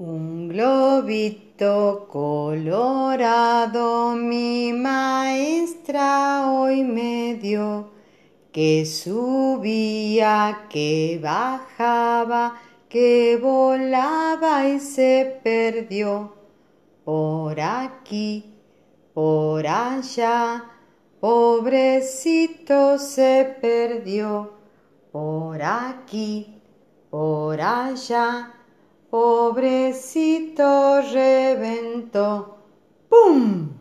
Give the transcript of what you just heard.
Un globito colorado mi maestra hoy me dio, que subía, que bajaba, que volaba y se perdió. Por aquí, por allá, pobrecito se perdió. Por aquí, por allá pobrecito reventó. ¡Pum!